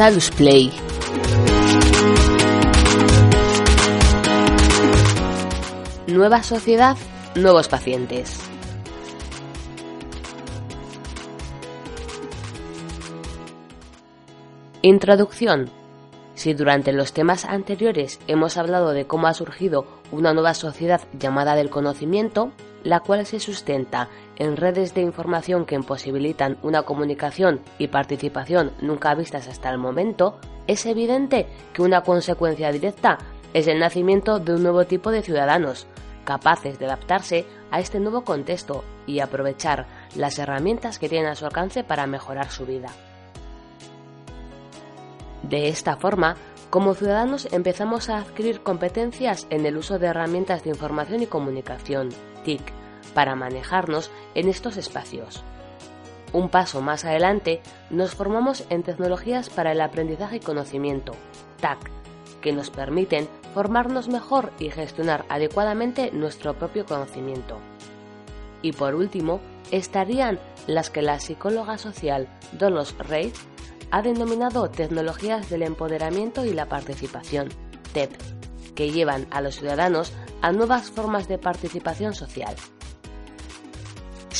Salus Play. Nueva sociedad, nuevos pacientes. Introducción. Si durante los temas anteriores hemos hablado de cómo ha surgido una nueva sociedad llamada del conocimiento, la cual se sustenta en redes de información que imposibilitan una comunicación y participación nunca vistas hasta el momento, es evidente que una consecuencia directa es el nacimiento de un nuevo tipo de ciudadanos, capaces de adaptarse a este nuevo contexto y aprovechar las herramientas que tienen a su alcance para mejorar su vida. De esta forma, como ciudadanos empezamos a adquirir competencias en el uso de herramientas de información y comunicación, TIC, para manejarnos en estos espacios. Un paso más adelante, nos formamos en tecnologías para el aprendizaje y conocimiento, TAC, que nos permiten formarnos mejor y gestionar adecuadamente nuestro propio conocimiento. Y por último, estarían las que la psicóloga social Dolos Reis ha denominado tecnologías del empoderamiento y la participación, TEP, que llevan a los ciudadanos a nuevas formas de participación social.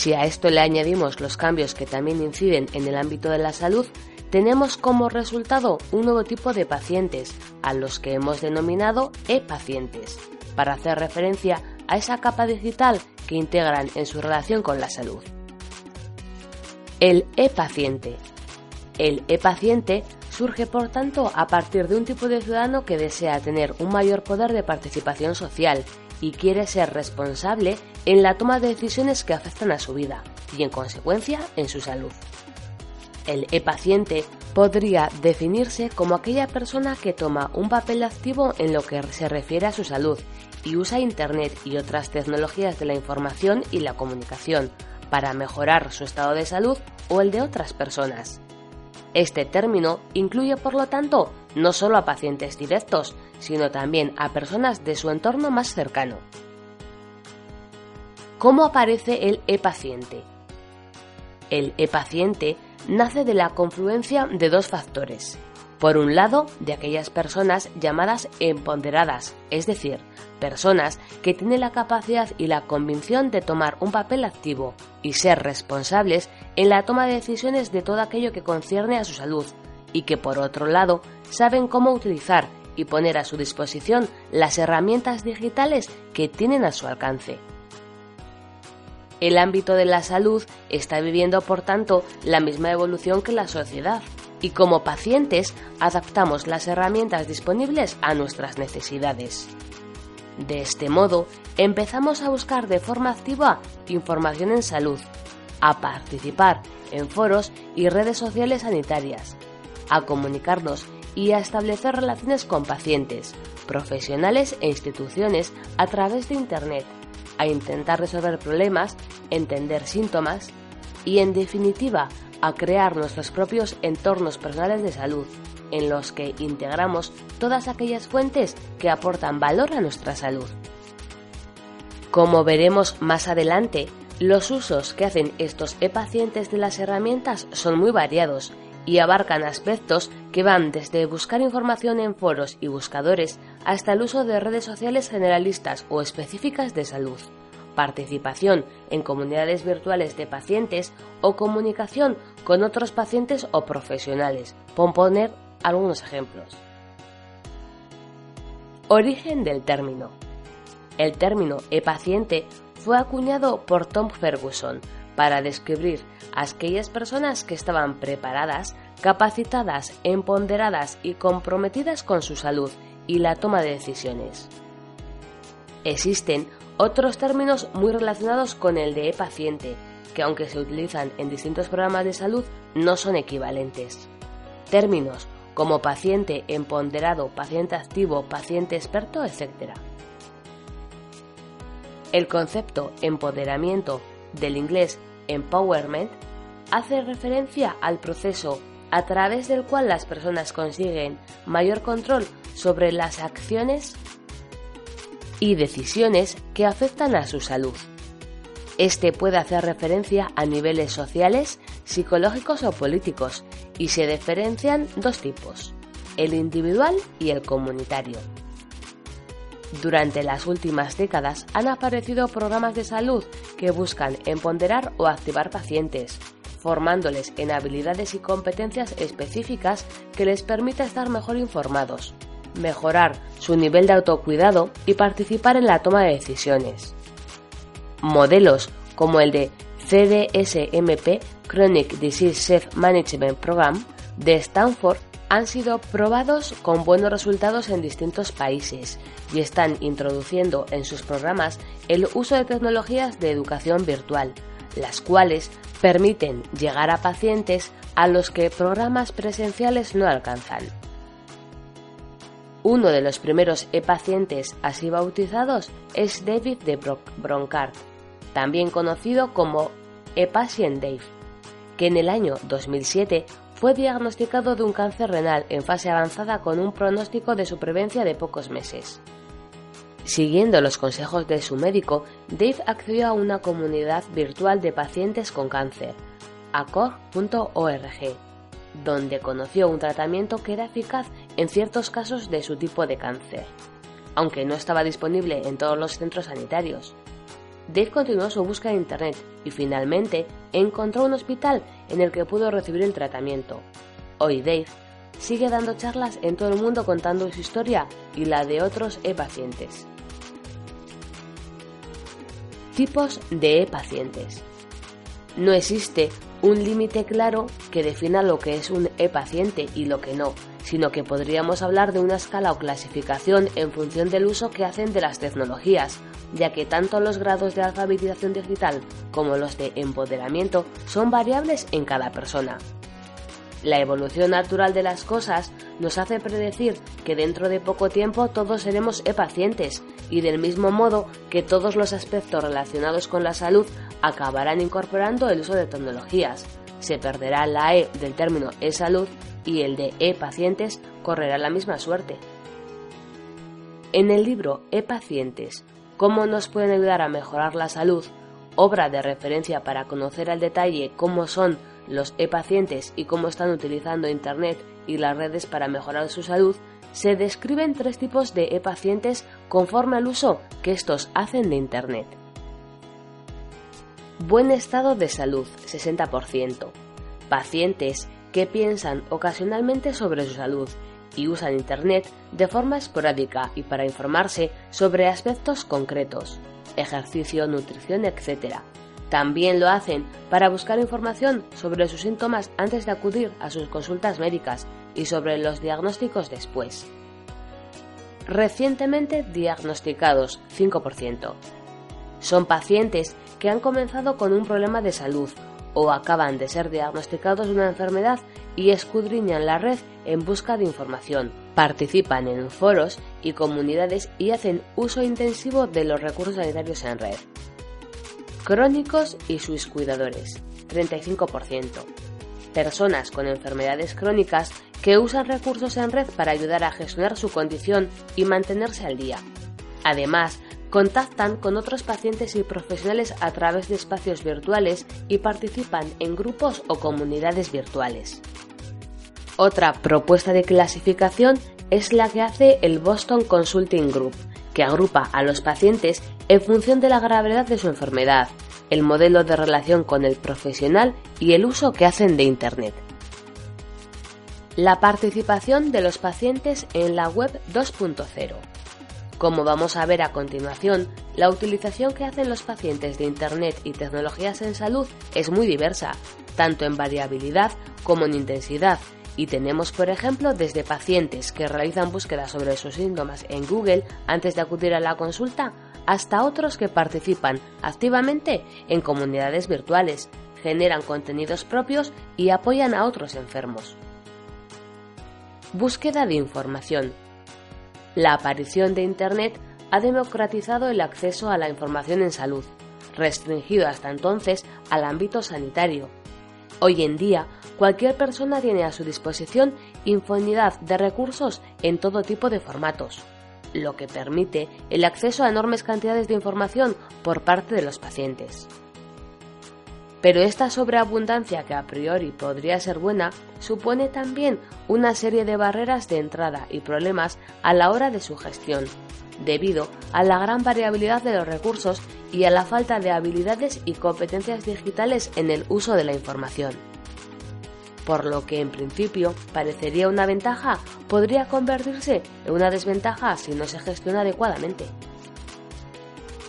Si a esto le añadimos los cambios que también inciden en el ámbito de la salud, tenemos como resultado un nuevo tipo de pacientes, a los que hemos denominado e-pacientes, para hacer referencia a esa capa digital que integran en su relación con la salud. El e-paciente. El e-paciente surge, por tanto, a partir de un tipo de ciudadano que desea tener un mayor poder de participación social y quiere ser responsable en la toma de decisiones que afectan a su vida y, en consecuencia, en su salud. El e-paciente podría definirse como aquella persona que toma un papel activo en lo que se refiere a su salud y usa Internet y otras tecnologías de la información y la comunicación para mejorar su estado de salud o el de otras personas. Este término incluye, por lo tanto, no solo a pacientes directos, sino también a personas de su entorno más cercano. ¿Cómo aparece el e-paciente? El e-paciente nace de la confluencia de dos factores. Por un lado, de aquellas personas llamadas empoderadas, es decir, personas que tienen la capacidad y la convicción de tomar un papel activo y ser responsables en la toma de decisiones de todo aquello que concierne a su salud, y que por otro lado saben cómo utilizar y poner a su disposición las herramientas digitales que tienen a su alcance. El ámbito de la salud está viviendo, por tanto, la misma evolución que la sociedad, y como pacientes adaptamos las herramientas disponibles a nuestras necesidades. De este modo, empezamos a buscar de forma activa información en salud, a participar en foros y redes sociales sanitarias, a comunicarnos y a establecer relaciones con pacientes, profesionales e instituciones a través de Internet a intentar resolver problemas, entender síntomas y, en definitiva, a crear nuestros propios entornos personales de salud, en los que integramos todas aquellas fuentes que aportan valor a nuestra salud. Como veremos más adelante, los usos que hacen estos e-pacientes de las herramientas son muy variados y abarcan aspectos que van desde buscar información en foros y buscadores hasta el uso de redes sociales generalistas o específicas de salud, participación en comunidades virtuales de pacientes o comunicación con otros pacientes o profesionales, por poner algunos ejemplos. Origen del término. El término e-paciente fue acuñado por Tom Ferguson para describir a aquellas personas que estaban preparadas, capacitadas, empoderadas y comprometidas con su salud y la toma de decisiones. Existen otros términos muy relacionados con el de e-paciente, que aunque se utilizan en distintos programas de salud, no son equivalentes. Términos como paciente empoderado, paciente activo, paciente experto, etc. El concepto empoderamiento del inglés empowerment hace referencia al proceso a través del cual las personas consiguen mayor control sobre las acciones y decisiones que afectan a su salud. Este puede hacer referencia a niveles sociales, psicológicos o políticos y se diferencian dos tipos, el individual y el comunitario. Durante las últimas décadas han aparecido programas de salud que buscan empoderar o activar pacientes, formándoles en habilidades y competencias específicas que les permita estar mejor informados, mejorar su nivel de autocuidado y participar en la toma de decisiones. Modelos como el de CDSMP Chronic Disease Self Management Program de Stanford han sido probados con buenos resultados en distintos países y están introduciendo en sus programas el uso de tecnologías de educación virtual, las cuales permiten llegar a pacientes a los que programas presenciales no alcanzan. Uno de los primeros e-pacientes así bautizados es David de Broncard, también conocido como E-Patient Dave, que en el año 2007 fue diagnosticado de un cáncer renal en fase avanzada con un pronóstico de supervivencia de pocos meses. Siguiendo los consejos de su médico, Dave accedió a una comunidad virtual de pacientes con cáncer, acor.org, donde conoció un tratamiento que era eficaz en ciertos casos de su tipo de cáncer, aunque no estaba disponible en todos los centros sanitarios. Dave continuó su búsqueda en Internet y finalmente encontró un hospital en el que pudo recibir el tratamiento. Hoy Dave sigue dando charlas en todo el mundo contando su historia y la de otros e-pacientes. Tipos de e-pacientes. No existe un límite claro que defina lo que es un e-paciente y lo que no, sino que podríamos hablar de una escala o clasificación en función del uso que hacen de las tecnologías, ya que tanto los grados de alfabetización digital como los de empoderamiento son variables en cada persona. La evolución natural de las cosas nos hace predecir que dentro de poco tiempo todos seremos e-pacientes y del mismo modo que todos los aspectos relacionados con la salud acabarán incorporando el uso de tecnologías. Se perderá la E del término e-salud y el de e-pacientes correrá la misma suerte. En el libro E-pacientes, cómo nos pueden ayudar a mejorar la salud, obra de referencia para conocer al detalle cómo son los e-pacientes y cómo están utilizando Internet y las redes para mejorar su salud, se describen tres tipos de e-pacientes conforme al uso que estos hacen de Internet. Buen estado de salud, 60%. Pacientes que piensan ocasionalmente sobre su salud y usan Internet de forma esporádica y para informarse sobre aspectos concretos, ejercicio, nutrición, etc. También lo hacen para buscar información sobre sus síntomas antes de acudir a sus consultas médicas y sobre los diagnósticos después. Recientemente diagnosticados 5%. Son pacientes que han comenzado con un problema de salud o acaban de ser diagnosticados de una enfermedad y escudriñan la red en busca de información. Participan en foros y comunidades y hacen uso intensivo de los recursos sanitarios en red. Crónicos y sus cuidadores, 35%. Personas con enfermedades crónicas que usan recursos en red para ayudar a gestionar su condición y mantenerse al día. Además, contactan con otros pacientes y profesionales a través de espacios virtuales y participan en grupos o comunidades virtuales. Otra propuesta de clasificación es la que hace el Boston Consulting Group, que agrupa a los pacientes en función de la gravedad de su enfermedad, el modelo de relación con el profesional y el uso que hacen de Internet. La participación de los pacientes en la web 2.0. Como vamos a ver a continuación, la utilización que hacen los pacientes de Internet y tecnologías en salud es muy diversa, tanto en variabilidad como en intensidad, y tenemos, por ejemplo, desde pacientes que realizan búsquedas sobre sus síntomas en Google antes de acudir a la consulta, hasta otros que participan activamente en comunidades virtuales, generan contenidos propios y apoyan a otros enfermos. Búsqueda de información. La aparición de Internet ha democratizado el acceso a la información en salud, restringido hasta entonces al ámbito sanitario. Hoy en día, cualquier persona tiene a su disposición infinidad de recursos en todo tipo de formatos, lo que permite el acceso a enormes cantidades de información por parte de los pacientes. Pero esta sobreabundancia, que a priori podría ser buena, supone también una serie de barreras de entrada y problemas a la hora de su gestión, debido a la gran variabilidad de los recursos y a la falta de habilidades y competencias digitales en el uso de la información. Por lo que en principio parecería una ventaja, podría convertirse en una desventaja si no se gestiona adecuadamente.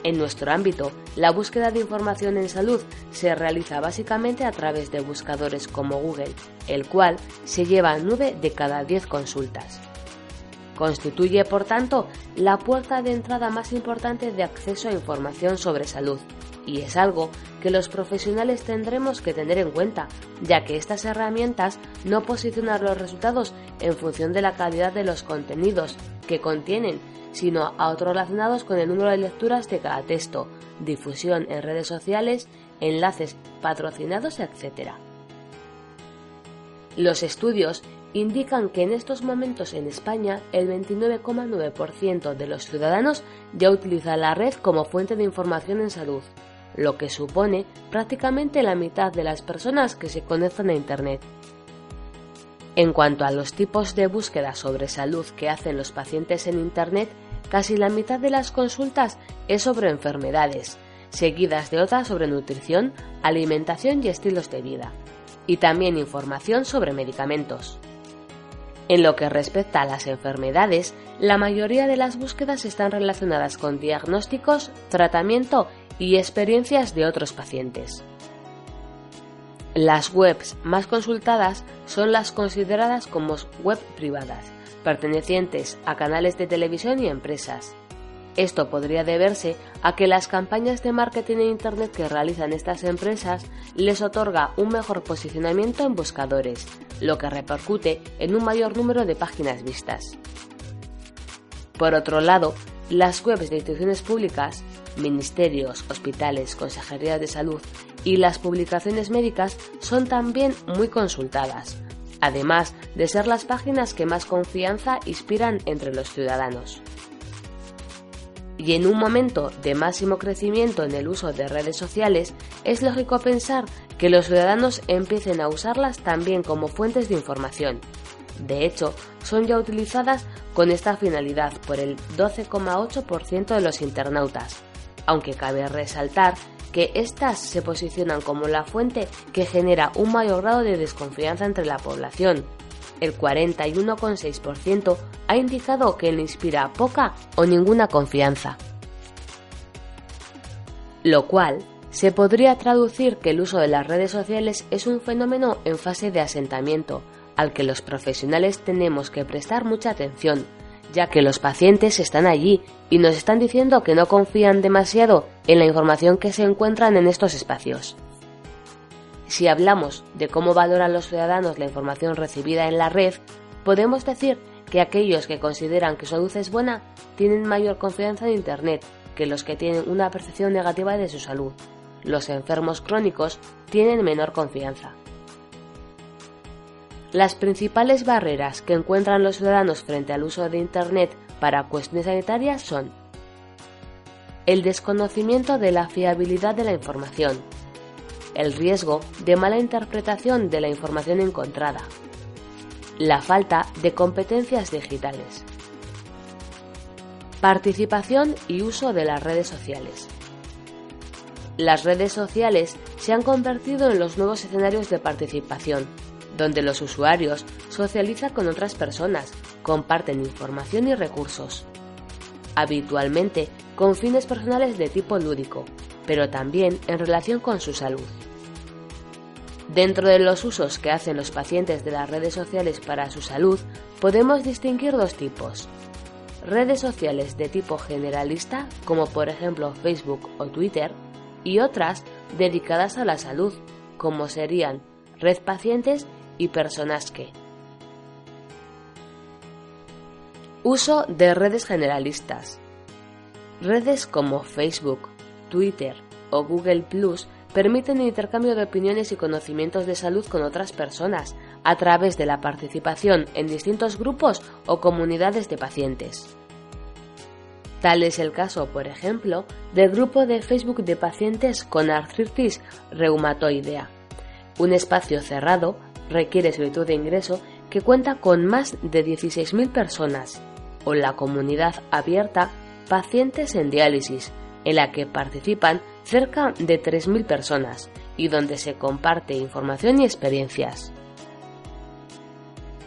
En nuestro ámbito, la búsqueda de información en salud se realiza básicamente a través de buscadores como Google, el cual se lleva 9 de cada 10 consultas. Constituye, por tanto, la puerta de entrada más importante de acceso a información sobre salud, y es algo que los profesionales tendremos que tener en cuenta, ya que estas herramientas no posicionan los resultados en función de la calidad de los contenidos que contienen, sino a otros relacionados con el número de lecturas de cada texto, difusión en redes sociales, enlaces patrocinados, etc. Los estudios indican que en estos momentos en España el 29,9% de los ciudadanos ya utiliza la red como fuente de información en salud, lo que supone prácticamente la mitad de las personas que se conectan a Internet. En cuanto a los tipos de búsqueda sobre salud que hacen los pacientes en Internet, casi la mitad de las consultas es sobre enfermedades, seguidas de otras sobre nutrición, alimentación y estilos de vida, y también información sobre medicamentos. En lo que respecta a las enfermedades, la mayoría de las búsquedas están relacionadas con diagnósticos, tratamiento y experiencias de otros pacientes. Las webs más consultadas son las consideradas como web privadas, pertenecientes a canales de televisión y empresas. Esto podría deberse a que las campañas de marketing en Internet que realizan estas empresas les otorga un mejor posicionamiento en buscadores, lo que repercute en un mayor número de páginas vistas. Por otro lado, las webs de instituciones públicas, ministerios, hospitales, consejerías de salud y las publicaciones médicas son también muy consultadas, además de ser las páginas que más confianza inspiran entre los ciudadanos. Y en un momento de máximo crecimiento en el uso de redes sociales, es lógico pensar que los ciudadanos empiecen a usarlas también como fuentes de información. De hecho, son ya utilizadas con esta finalidad por el 12,8% de los internautas, aunque cabe resaltar que éstas se posicionan como la fuente que genera un mayor grado de desconfianza entre la población. El 41,6% ha indicado que le inspira poca o ninguna confianza. Lo cual se podría traducir que el uso de las redes sociales es un fenómeno en fase de asentamiento, al que los profesionales tenemos que prestar mucha atención, ya que los pacientes están allí y nos están diciendo que no confían demasiado en la información que se encuentran en estos espacios. Si hablamos de cómo valoran los ciudadanos la información recibida en la red, podemos decir que aquellos que consideran que su salud es buena tienen mayor confianza en Internet que los que tienen una percepción negativa de su salud. Los enfermos crónicos tienen menor confianza. Las principales barreras que encuentran los ciudadanos frente al uso de Internet para cuestiones sanitarias son el desconocimiento de la fiabilidad de la información, el riesgo de mala interpretación de la información encontrada, la falta de competencias digitales, participación y uso de las redes sociales. Las redes sociales se han convertido en los nuevos escenarios de participación donde los usuarios socializan con otras personas, comparten información y recursos. Habitualmente con fines personales de tipo lúdico, pero también en relación con su salud. Dentro de los usos que hacen los pacientes de las redes sociales para su salud, podemos distinguir dos tipos. Redes sociales de tipo generalista, como por ejemplo Facebook o Twitter, y otras dedicadas a la salud, como serían Red Pacientes y personas que. Uso de redes generalistas. Redes como Facebook, Twitter o Google Plus permiten el intercambio de opiniones y conocimientos de salud con otras personas a través de la participación en distintos grupos o comunidades de pacientes. Tal es el caso, por ejemplo, del grupo de Facebook de pacientes con artritis reumatoidea. Un espacio cerrado requiere solicitud de ingreso que cuenta con más de 16.000 personas, o la comunidad abierta Pacientes en diálisis, en la que participan cerca de 3.000 personas y donde se comparte información y experiencias.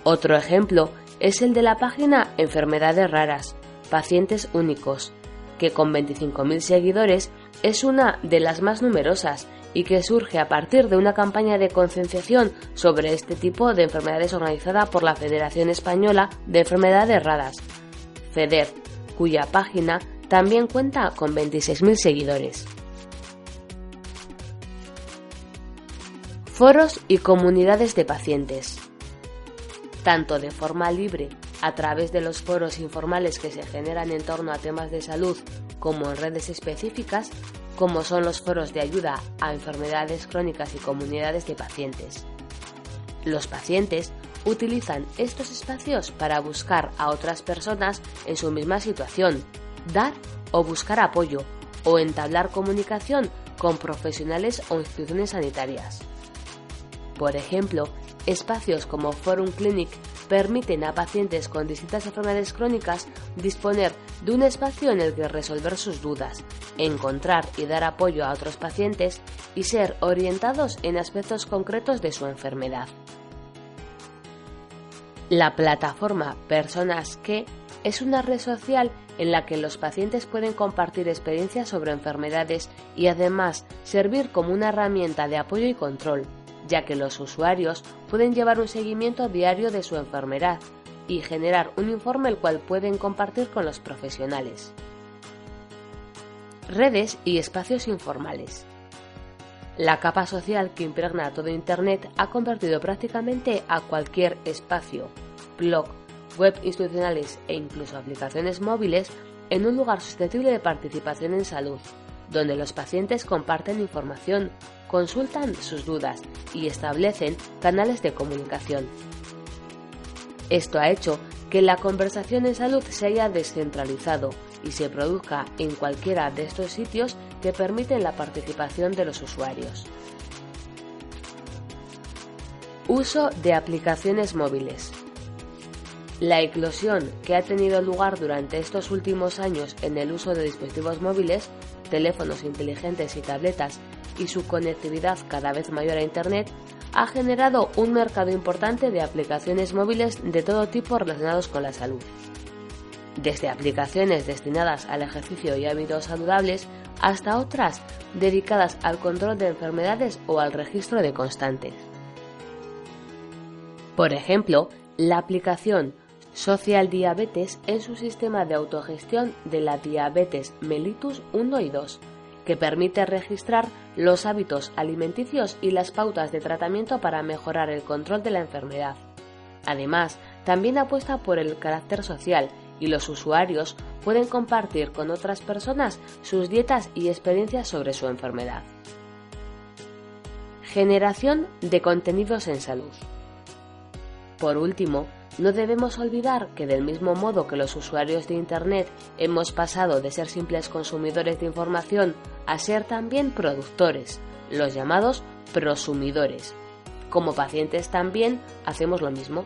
Otro ejemplo es el de la página Enfermedades Raras, Pacientes Únicos, que con 25.000 seguidores es una de las más numerosas y que surge a partir de una campaña de concienciación sobre este tipo de enfermedades organizada por la Federación Española de Enfermedades Raras, FEDER, cuya página también cuenta con 26.000 seguidores. Foros y comunidades de pacientes. Tanto de forma libre a través de los foros informales que se generan en torno a temas de salud como en redes específicas, como son los foros de ayuda a enfermedades crónicas y comunidades de pacientes. Los pacientes utilizan estos espacios para buscar a otras personas en su misma situación, dar o buscar apoyo o entablar comunicación con profesionales o instituciones sanitarias. Por ejemplo, espacios como Forum Clinic permiten a pacientes con distintas enfermedades crónicas disponer de un espacio en el que resolver sus dudas, encontrar y dar apoyo a otros pacientes y ser orientados en aspectos concretos de su enfermedad. La plataforma Personas que es una red social en la que los pacientes pueden compartir experiencias sobre enfermedades y además servir como una herramienta de apoyo y control ya que los usuarios pueden llevar un seguimiento diario de su enfermedad y generar un informe el cual pueden compartir con los profesionales. Redes y espacios informales. La capa social que impregna todo Internet ha convertido prácticamente a cualquier espacio, blog, web institucionales e incluso aplicaciones móviles en un lugar susceptible de participación en salud, donde los pacientes comparten información, consultan sus dudas y establecen canales de comunicación. Esto ha hecho que la conversación en salud se haya descentralizado y se produzca en cualquiera de estos sitios que permiten la participación de los usuarios. Uso de aplicaciones móviles. La eclosión que ha tenido lugar durante estos últimos años en el uso de dispositivos móviles, teléfonos inteligentes y tabletas y su conectividad cada vez mayor a Internet ha generado un mercado importante de aplicaciones móviles de todo tipo relacionados con la salud. Desde aplicaciones destinadas al ejercicio y hábitos saludables hasta otras dedicadas al control de enfermedades o al registro de constantes. Por ejemplo, la aplicación Social Diabetes en su sistema de autogestión de la diabetes mellitus 1 y 2 que permite registrar los hábitos alimenticios y las pautas de tratamiento para mejorar el control de la enfermedad. Además, también apuesta por el carácter social y los usuarios pueden compartir con otras personas sus dietas y experiencias sobre su enfermedad. Generación de contenidos en salud. Por último, no debemos olvidar que del mismo modo que los usuarios de Internet hemos pasado de ser simples consumidores de información a ser también productores, los llamados prosumidores. Como pacientes también hacemos lo mismo.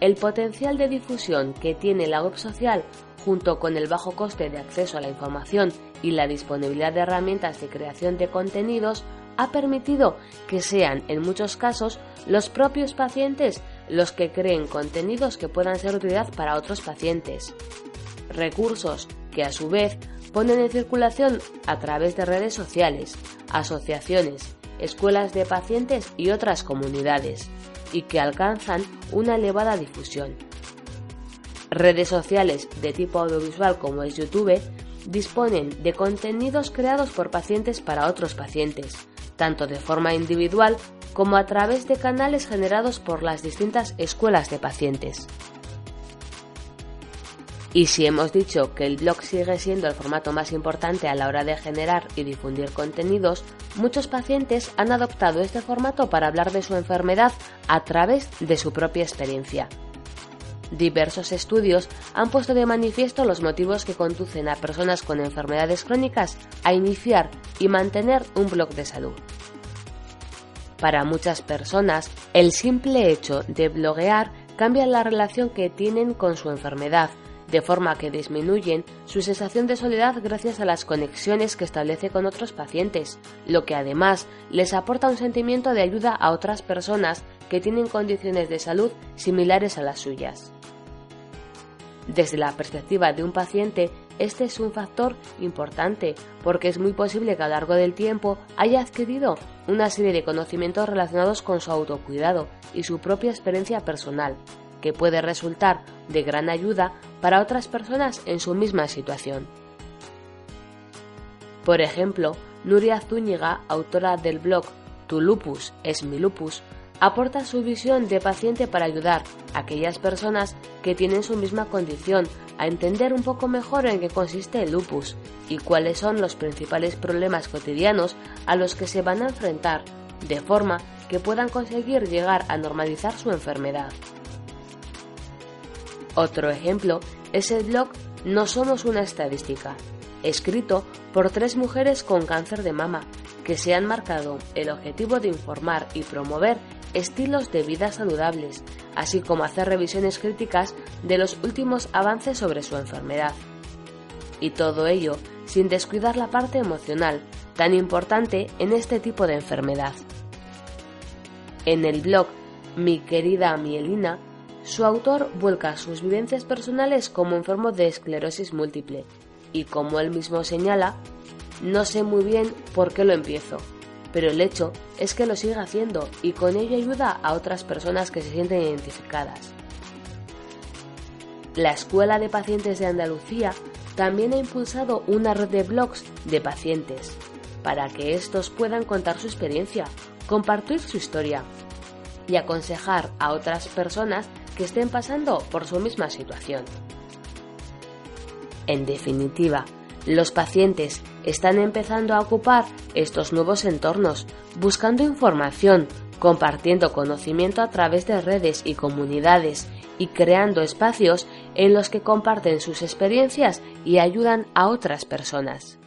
El potencial de difusión que tiene la web social junto con el bajo coste de acceso a la información y la disponibilidad de herramientas de creación de contenidos ha permitido que sean en muchos casos los propios pacientes los que creen contenidos que puedan ser de utilidad para otros pacientes. Recursos que a su vez ponen en circulación a través de redes sociales, asociaciones, escuelas de pacientes y otras comunidades, y que alcanzan una elevada difusión. Redes sociales de tipo audiovisual como es YouTube disponen de contenidos creados por pacientes para otros pacientes, tanto de forma individual como a través de canales generados por las distintas escuelas de pacientes. Y si hemos dicho que el blog sigue siendo el formato más importante a la hora de generar y difundir contenidos, muchos pacientes han adoptado este formato para hablar de su enfermedad a través de su propia experiencia. Diversos estudios han puesto de manifiesto los motivos que conducen a personas con enfermedades crónicas a iniciar y mantener un blog de salud. Para muchas personas, el simple hecho de bloguear cambia la relación que tienen con su enfermedad, de forma que disminuyen su sensación de soledad gracias a las conexiones que establece con otros pacientes, lo que además les aporta un sentimiento de ayuda a otras personas que tienen condiciones de salud similares a las suyas. Desde la perspectiva de un paciente, este es un factor importante porque es muy posible que a lo largo del tiempo haya adquirido una serie de conocimientos relacionados con su autocuidado y su propia experiencia personal, que puede resultar de gran ayuda para otras personas en su misma situación. Por ejemplo, Nuria Zúñiga, autora del blog Tu lupus es mi lupus, aporta su visión de paciente para ayudar a aquellas personas que tienen su misma condición a entender un poco mejor en qué consiste el lupus y cuáles son los principales problemas cotidianos a los que se van a enfrentar, de forma que puedan conseguir llegar a normalizar su enfermedad. Otro ejemplo es el blog No somos una estadística, escrito por tres mujeres con cáncer de mama que se han marcado el objetivo de informar y promover estilos de vida saludables, así como hacer revisiones críticas de los últimos avances sobre su enfermedad. Y todo ello sin descuidar la parte emocional, tan importante en este tipo de enfermedad. En el blog Mi querida Mielina su autor vuelca sus vivencias personales como enfermo de esclerosis múltiple y como él mismo señala, no sé muy bien por qué lo empiezo, pero el hecho es que lo sigue haciendo y con ello ayuda a otras personas que se sienten identificadas. La Escuela de Pacientes de Andalucía también ha impulsado una red de blogs de pacientes para que estos puedan contar su experiencia, compartir su historia y aconsejar a otras personas que estén pasando por su misma situación. En definitiva, los pacientes están empezando a ocupar estos nuevos entornos, buscando información, compartiendo conocimiento a través de redes y comunidades y creando espacios en los que comparten sus experiencias y ayudan a otras personas.